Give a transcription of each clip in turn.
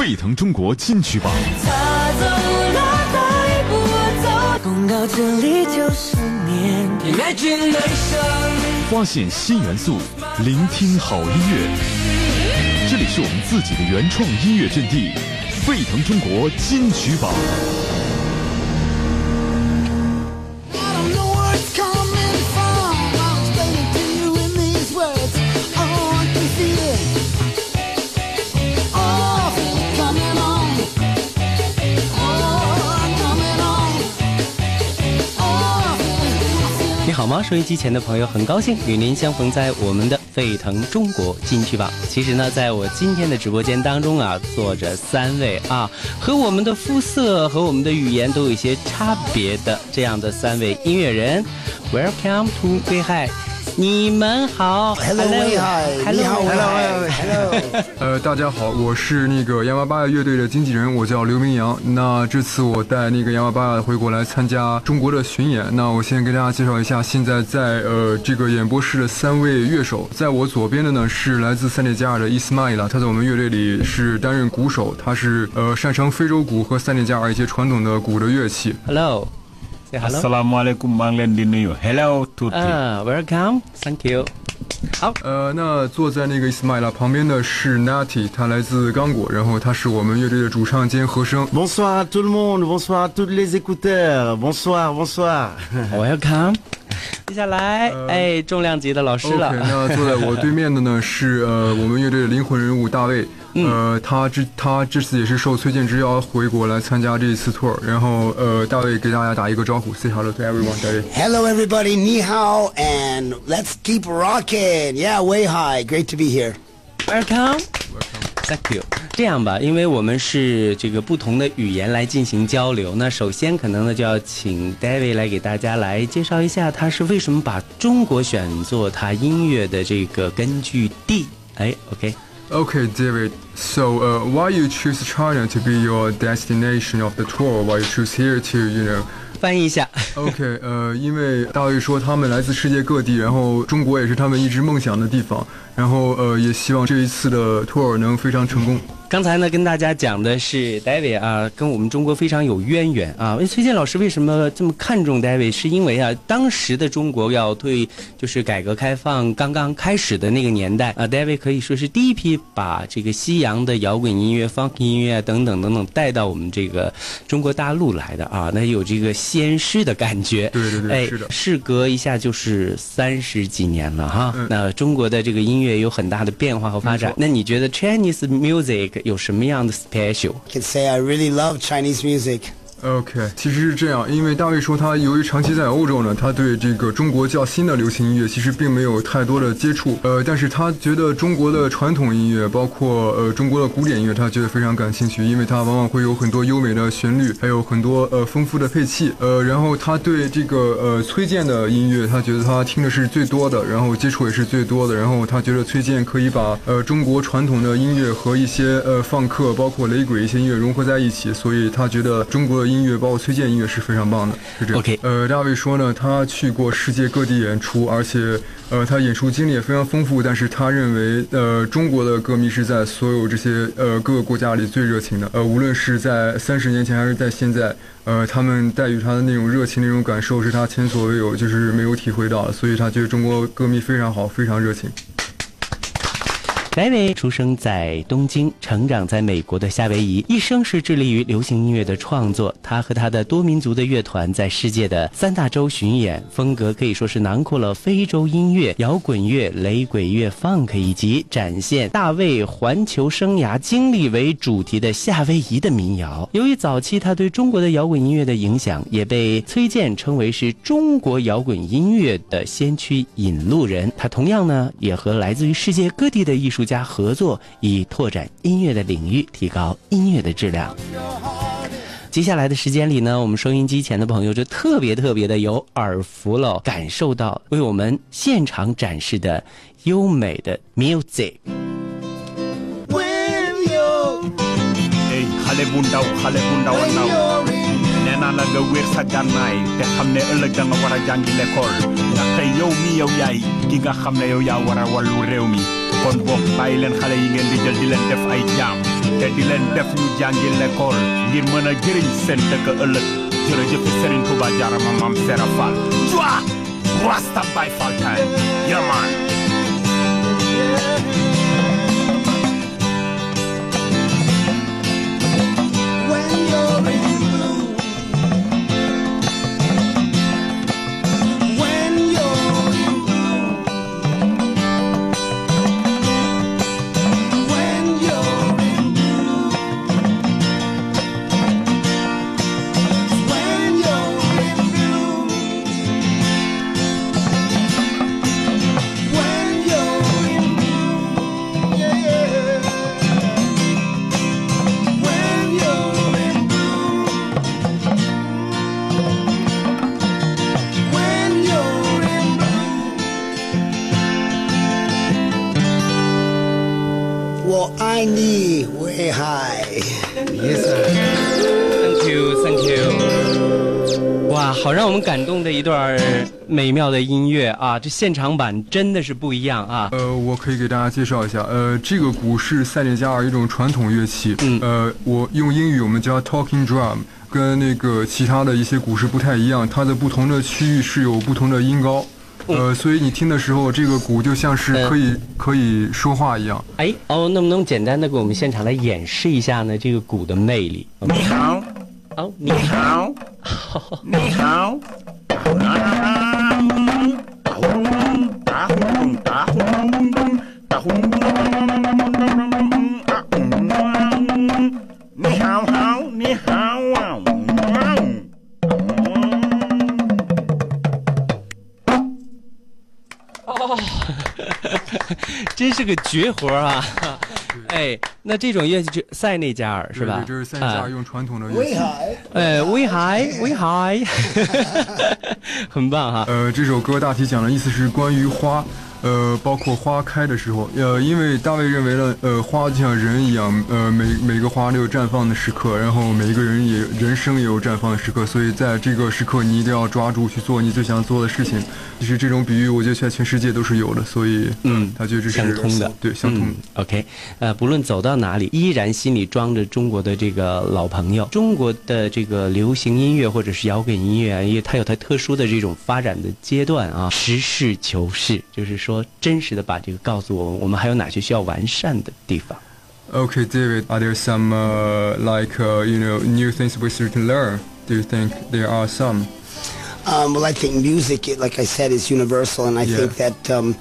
沸腾中国金曲榜。发现新元素，聆听好音乐。这里是我们自己的原创音乐阵地，沸腾中国金曲榜。好吗？收音机前的朋友，很高兴与您相逢在我们的沸腾中国金曲榜。其实呢，在我今天的直播间当中啊，坐着三位啊，和我们的肤色和我们的语言都有一些差别的这样的三位音乐人。Welcome to 威海，你们好 Hello，你好，，Hello。呃，大家好，我是那个洋娃巴乐队的经纪人，我叫刘明阳。那这次我带那个洋娃巴回国来参加中国的巡演。那我先给大家介绍一下，现在在呃这个演播室的三位乐手，在我左边的呢是来自塞内加尔的伊斯迈拉，他在我们乐队里是担任鼓手，他是呃擅长非洲鼓和塞内加尔一些传统的鼓的乐器。Hello。Assalamualaikum nuyu hello tuuti 嗯、w e l c o m e t h a n k you。好，呃，那坐在那个伊斯迈拉旁边的是 Natty，他来自刚果，然后他是我们乐队的主唱兼和声。Bonsoir à tout le monde, bonsoir à tous les écouteurs, bonsoir, bonsoir. Welcome。接下来，呃哎，重量级的老师了。那坐在我对面的呢是呃我们乐队的灵魂人物大卫，呃他之他这次也是受崔健之邀回国来参加这一次 tour，然后呃大卫给大家打一个招呼，say hello to everyone，大卫。Hello everybody, ni hao, and let's keep rocking. Yeah, way high, great to be here. Welcome。Thank you。这样吧，因为我们是这个不同的语言来进行交流，那首先可能呢就要请 David 来给大家来介绍一下，他是为什么把中国选作他音乐的这个根据地。哎，OK，OK，David So, uh, why you choose China to be your destination of the tour? Why you choose here to, you know? 翻译一下。OK，呃，因为大卫说他们来自世界各地，然后中国也是他们一直梦想的地方，然后呃，也希望这一次的托尔能非常成功。刚才呢，跟大家讲的是 David 啊，跟我们中国非常有渊源啊。哎崔健老师为什么这么看重 David？是因为啊，当时的中国要对就是改革开放刚刚开始的那个年代啊，David 可以说是第一批把这个西洋的摇滚音乐、funk 音乐等等等等带到我们这个中国大陆来的啊，那有这个先师的感觉。对对对哎是的事隔一下就是三十几年了哈。嗯那中国的这个音乐有很大的变化和发展。那你觉得 Chinese music 有什么样的 special？ I can say I really love Chinese music. OK，其实是这样，因为大卫说他由于长期在欧洲呢，他对这个中国较新的流行音乐其实并没有太多的接触，呃，但是他觉得中国的传统音乐，包括呃中国的古典音乐，他觉得非常感兴趣，因为它往往会有很多优美的旋律，还有很多呃丰富的配器，呃，然后他对这个呃崔健的音乐，他觉得他听的是最多的，然后接触也是最多的，然后他觉得崔健可以把呃中国传统的音乐和一些呃放克，包括雷鬼一些音乐融合在一起，所以他觉得中国的音乐，包括崔健音乐是非常棒的，是这样。OK 呃，大卫说呢，他去过世界各地演出，而且呃他演出经历也非常丰富，但是他认为呃中国的歌迷是在所有这些呃各个国家里最热情的，呃无论是在三十年前还是在现在。呃，他们带予他的那种热情、那种感受，是他前所未有，就是没有体会到的，所以他觉得中国歌迷非常好，非常热情。David 出生在东京，成长在美国的夏威夷，一生是致力于流行音乐的创作。他和他的多民族的乐团在世界的三大洲巡演，风格可以说是囊括了非洲音乐、摇滚乐、雷鬼乐、funk，以及展现大卫环球生涯经历为主题的夏威夷的民谣。由于早期他对中国的摇滚音乐的影响，也被崔健称为是中国摇滚音乐的先驱引路人。他同样呢，也和来自于世界各地的艺术家合作，以拓展音乐的领域，提高音乐的质量。接下来的时间里呢，我们收音机前的朋友就特别特别的有耳福了，感受到为我们现场展示的优美的 music。kon boog bàyyi xale yi ngeen di jël di leen def ay jaam. Te di leen def ñu ngir mën a jëriñ seen dëkk ëllëg. Jërëjëf Serigne Touba maam Sera Fall. Rasta Baye Fall time. When you're in need way high. Yes sir. Thank you, thank you. 哇，好让我们感动的一段美妙的音乐啊！这现场版真的是不一样啊！呃，我可以给大家介绍一下，呃，这个鼓是塞内加尔一种传统乐器，嗯呃，我用英语我们叫 talking drum，跟那个其他的一些鼓是不太一样，它的不同的区域是有不同的音高，呃，所以你听的时候，这个鼓就像是可以、可以说话一样。哎，哦，能不能简单的给我们现场来演示一下呢？这个鼓的魅力。你好。哦，你好。你好。你好个绝活啊！哎，那这种乐器是塞内加尔是吧？对，这是塞内加尔啊用传统的乐器。high. 呃，威海，威海，很棒哈。呃，这首歌大体讲的意思是关于花，呃，包括花开的时候，呃，因为大卫认为呢，呃，花就像人一样，呃，每每个花都有绽放的时刻，然后每一个人也人生也有绽放的时刻，所以在这个时刻，你一定要抓住去做你最想做的事情。其实这种比喻，我觉得在全世界都是有的，所以，嗯他觉得这是相通的对，相通的。嗯 OK，呃，不论走到哪里，依然心里装着中国的这个老朋友。中国的这个流行音乐或者是摇滚音乐啊，因为它有它特殊的这种发展的阶段啊，实事求是，就是说真实的把这个告诉我们，我们还有哪些需要完善的地方。 Okay, David, are there some uh, like uh, you know new things we should learn? Do you think there are some? Um, well, I think music, it- like I said, is universal, and I Yeah. think that um,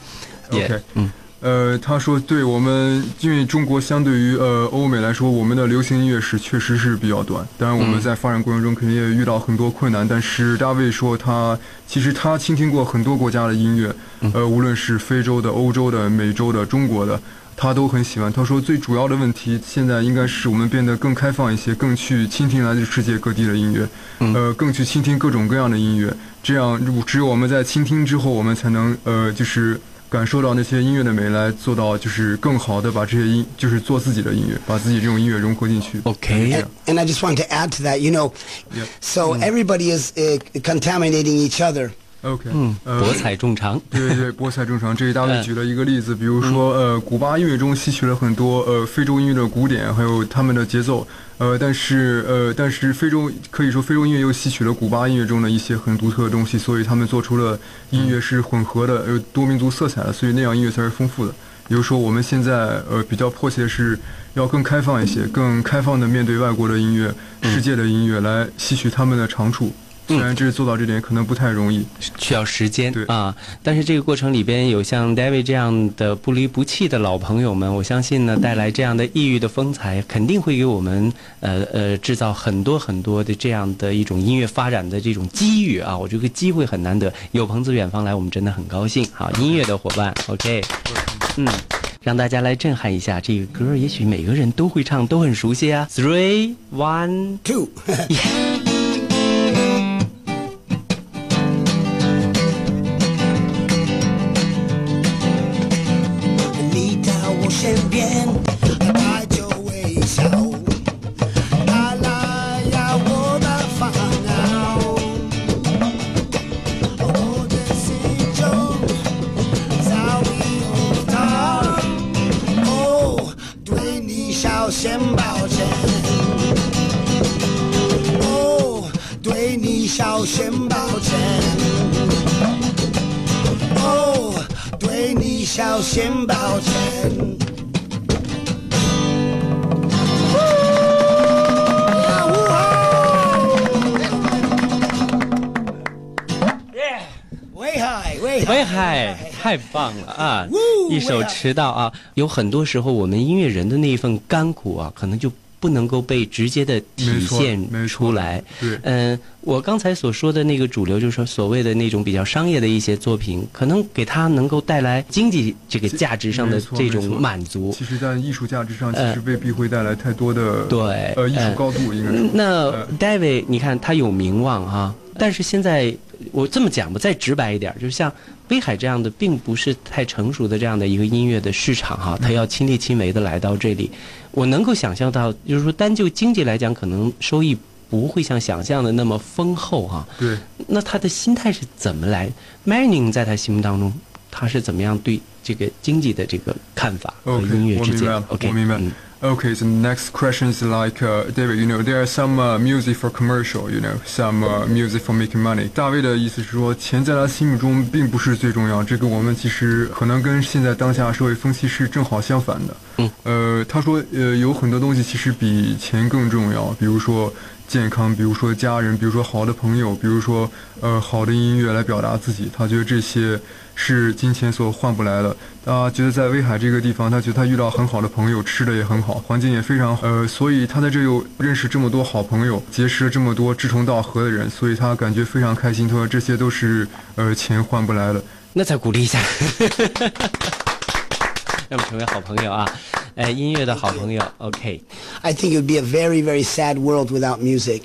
Yeah. OK，嗯， 呃，他说，对我们，因为中国相对于呃欧美来说，我们的流行音乐史确实是比较短。当然，我们在发展过程中肯定也遇到很多困难。但是大卫说他，其实他倾听过很多国家的音乐，呃，无论是非洲的、欧洲的、美洲的、中国的，他都很喜欢。他说，最主要的问题现在应该是我们变得更开放一些，更去倾听来自世界各地的音乐，呃，更去倾听各种各样的音乐。这样，只有我们在倾听之后，我们才能呃，就是。感受到那些音乐的美，来做到就是更好的把这些音，就是做自己的音乐，把自己这种音乐融合进去。OK，And, and I just want to add to that, you know, Yep. so everybody is uh, contaminating each other. OK，嗯，呃博采众长。对对对，博采众长。这里大卫嗯举了一个例子，比如说，呃，古巴音乐中吸取了很多呃非洲音乐的古典，还有他们的节奏，呃，但是呃，但是非洲可以说非洲音乐又吸取了古巴音乐中的一些很独特的东西，所以他们做出了音乐是混合的，有多民族色彩的，所以那样音乐才是丰富的。也就是说，我们现在呃比较迫切的是要更开放一些，更开放的面对外国的音乐、世界的音乐，来吸取他们的长处。虽然这做到这点可能不太容易。需要时间对啊，但是这个过程里边有像 David 这样的不离不弃的老朋友们，我相信呢，带来这样的异域的风采，肯定会给我们呃呃制造很多很多的这样的一种音乐发展的这种机遇啊！我这个机会很难得，有朋自远方来，我们真的很高兴。好，音乐的伙伴，OK，嗯。让大家来震撼一下这个歌，也许每个人都会唱，都很熟悉啊。Three, one, Two. 早已有他，哦，对你小先。抱歉。哦，对你小先抱歉。威海，威海太棒了啊！一首《迟到》啊，有很多时候我们音乐人的那一份甘苦啊，可能就不能够被直接的体现出来。对嗯、我刚才所说的那个主流，就是说所谓的那种比较商业的一些作品，可能给他能够带来经济这个价值上的这种满足。其实，在艺术价值上，其呃实未必会带来太多的对呃艺术呃高度，应该说。那呃 David，你看他有名望哈，但是现在我这么讲吧，再直白一点，就像威海这样的，并不是太成熟的这样的一个音乐的市场哈，他要亲力亲为的来到这里，我能够想象到，就是说单就经济来讲，可能收益不会像想象的那么丰厚哈。对，那他的心态是怎么来？M a r i n 在他心目当中，他是怎么样对这个经济的这个看法和音乐之间？我明白了？OK，我明白。嗯 Okay, so next question is like uh, David. You know, there are some uh, music for commercial. You know, some uh, music for making money. 大卫的意思是说，钱在他心目中并不是最重要。这个我们其实可能跟现在当下社会风气是正好相反的。嗯，呃，他说，呃，有很多东西其实比钱更重要，比如说健康，比如说家人，比如说好的朋友，比如说呃好的音乐来表达自己。他觉得这些是金钱所换不来的。他觉得在威海这个地方，他觉得他遇到很好的朋友，吃的也很好，环境也非常呃，所以他在这又认识这么多好朋友，结识了这么多志同道合的人，所以他感觉非常开心。他说这些都是呃钱换不来的。那再鼓励一下，让我们成为好朋友啊！呃，音乐的好朋友，OK，OK，、I think it would be a very, very sad world without music.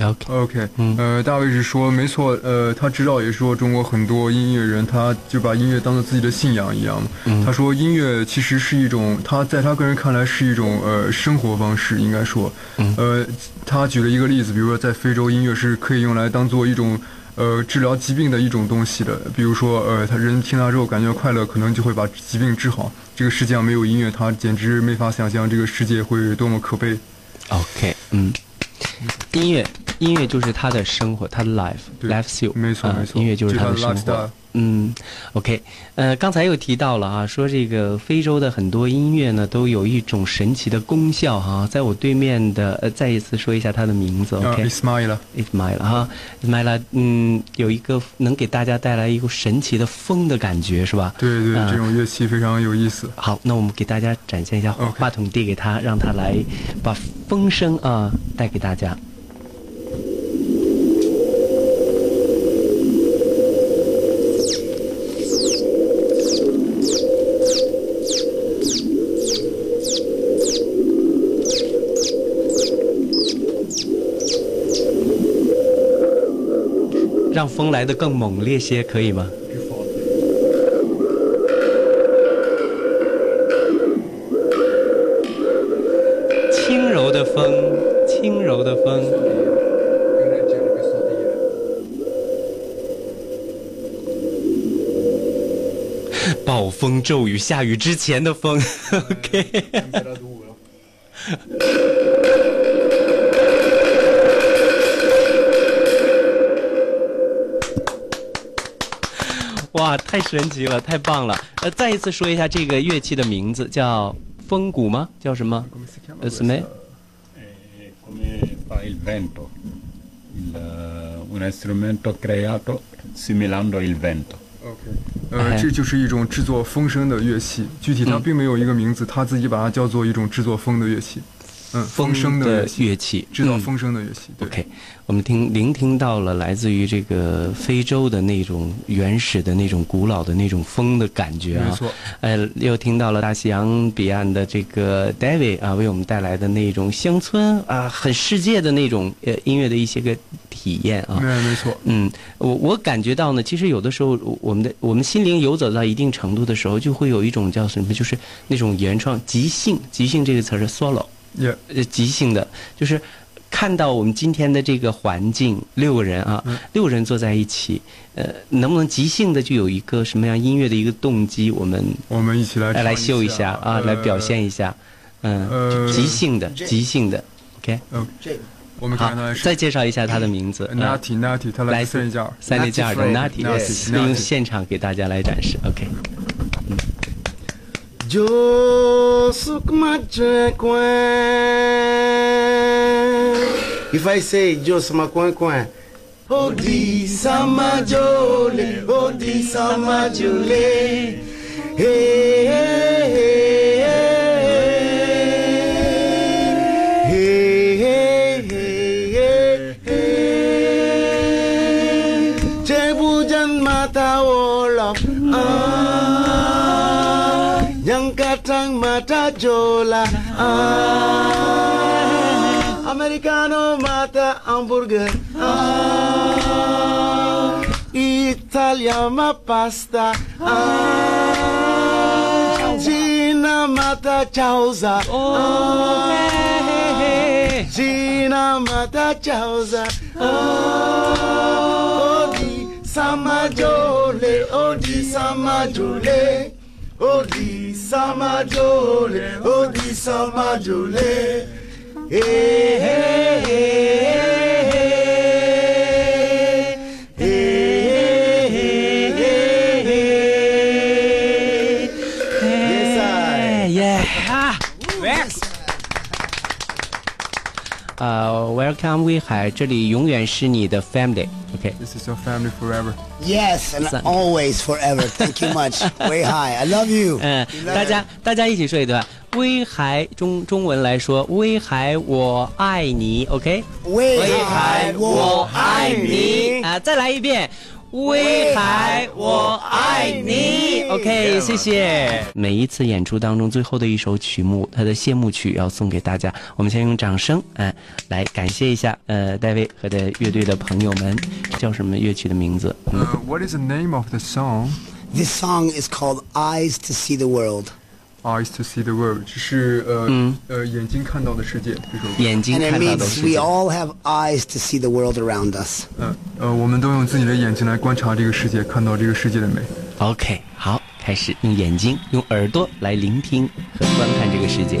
OK，OK，呃，大卫是说没错，呃，他知道也说中国很多音乐人，他就把音乐当做自己的信仰一样。他说音乐其实是一种，他在他个人看来是一种呃生活方式，应该说，呃，他举了一个例子，比如说在非洲，音乐是可以用来当做一种。呃，治疗疾病的一种东西的，比如说，呃，他人听到之后感觉快乐，可能就会把疾病治好。这个世界上没有音乐，他简直没法想象这个世界会多么可悲。OK，嗯，音乐，音乐就是他的生活，他的 life 对 life skill，啊没错没错音乐就是他的生活。嗯，OK，呃，刚才又提到了啊，说这个非洲的很多音乐呢，都有一种神奇的功效哈、在我对面的，呃，再一次说一下他的名字啊，OK，，Ismaila，Ismail 哈，Ismail，嗯，有一个能给大家带来一个神奇的风的感觉，是吧？对对，嗯这种乐器非常有意思。好，那我们给大家展现一下，OK 话筒递给他，让他来把风声啊带给大家。让风来得更猛烈些，可以吗？轻柔的风，轻柔的风。暴风骤雨下雨之前的风，OK。哇，太神奇了，太棒了！呃，再一次说一下这个乐器的名字，叫风鼓吗？叫什么？呃，什么？È come fa il vento, il, eh, un strumento creato similando il vento. OK，呃，这就是一种制作风声的乐器，具体它并没有一个名字，他自己把它叫做一种制作风的乐器。嗯，风声的乐器，制造风声的乐器。对 OK，我们听聆听到了来自于这个非洲的那种原始的那种古老的那种风的感觉啊。没错。呃，又听到了大西洋彼岸的这个 David 啊，为我们带来的那种乡村啊，很世界的那种呃音乐的一些个体验啊。没没错，嗯，我我感觉到呢，其实有的时候我们的我们心灵游走到一定程度的时候，就会有一种叫什么，就是那种原创即兴，即兴这个词儿是 solo。也呃，即兴的，就是看到我们今天的这个环境，六个人啊，嗯六人坐在一起，呃，能不能即兴的就有一个什么样音乐的一个动机，我们我们一起来来秀一下啊，来表呃现一下。嗯，呃即兴的，即兴的，OK。呃，我们看再介绍一下他的名字。嗯 Natty Natty，他来来自自塞内加尔。塞内加尔的 Natty 那用现场给大家来展示，OK。Joe If I say Joe Sumakwankwan, Odi sama jole, Odi sama jole hey, hey, hey. Mata jola. Ah, Americano mata hamburger. Ah, Italia ma pasta. Ah, Cina mata chauza. Ah, Cina mata chauza. Ah, Odi sama jole Odi sama jole Odi sama jole Odi sama jole Hey hey hey hey hey hey Yes I 耶啊呃，Welcome 威海，这里永远是你的 This is your family forever。Yes, and always, forever. Thank you much. Way high. I love you. 嗯，大家大家一起说一段。威海中中文来说，威海我爱你，OK。威海我爱你啊！再来一遍。威海，我爱你。OK，谢谢。每一次演出当中，最后的一首曲目，它的谢幕曲要送给大家。我们先用掌声，哎，来感谢一下，呃，戴维和的乐队的朋友们，叫什么乐曲的名字？，What is the name of the song? This song is called Eyes to See the World. Eyes to see the world，只是呃、嗯呃眼睛看到的世界这首歌。眼睛看到的 means we。all have eyes to see the world around us. 嗯呃，我们都用自己的眼睛来观察这个世界，看到这个世界的美。OK，好，开始用眼睛、用耳朵来聆听和观看这个世界。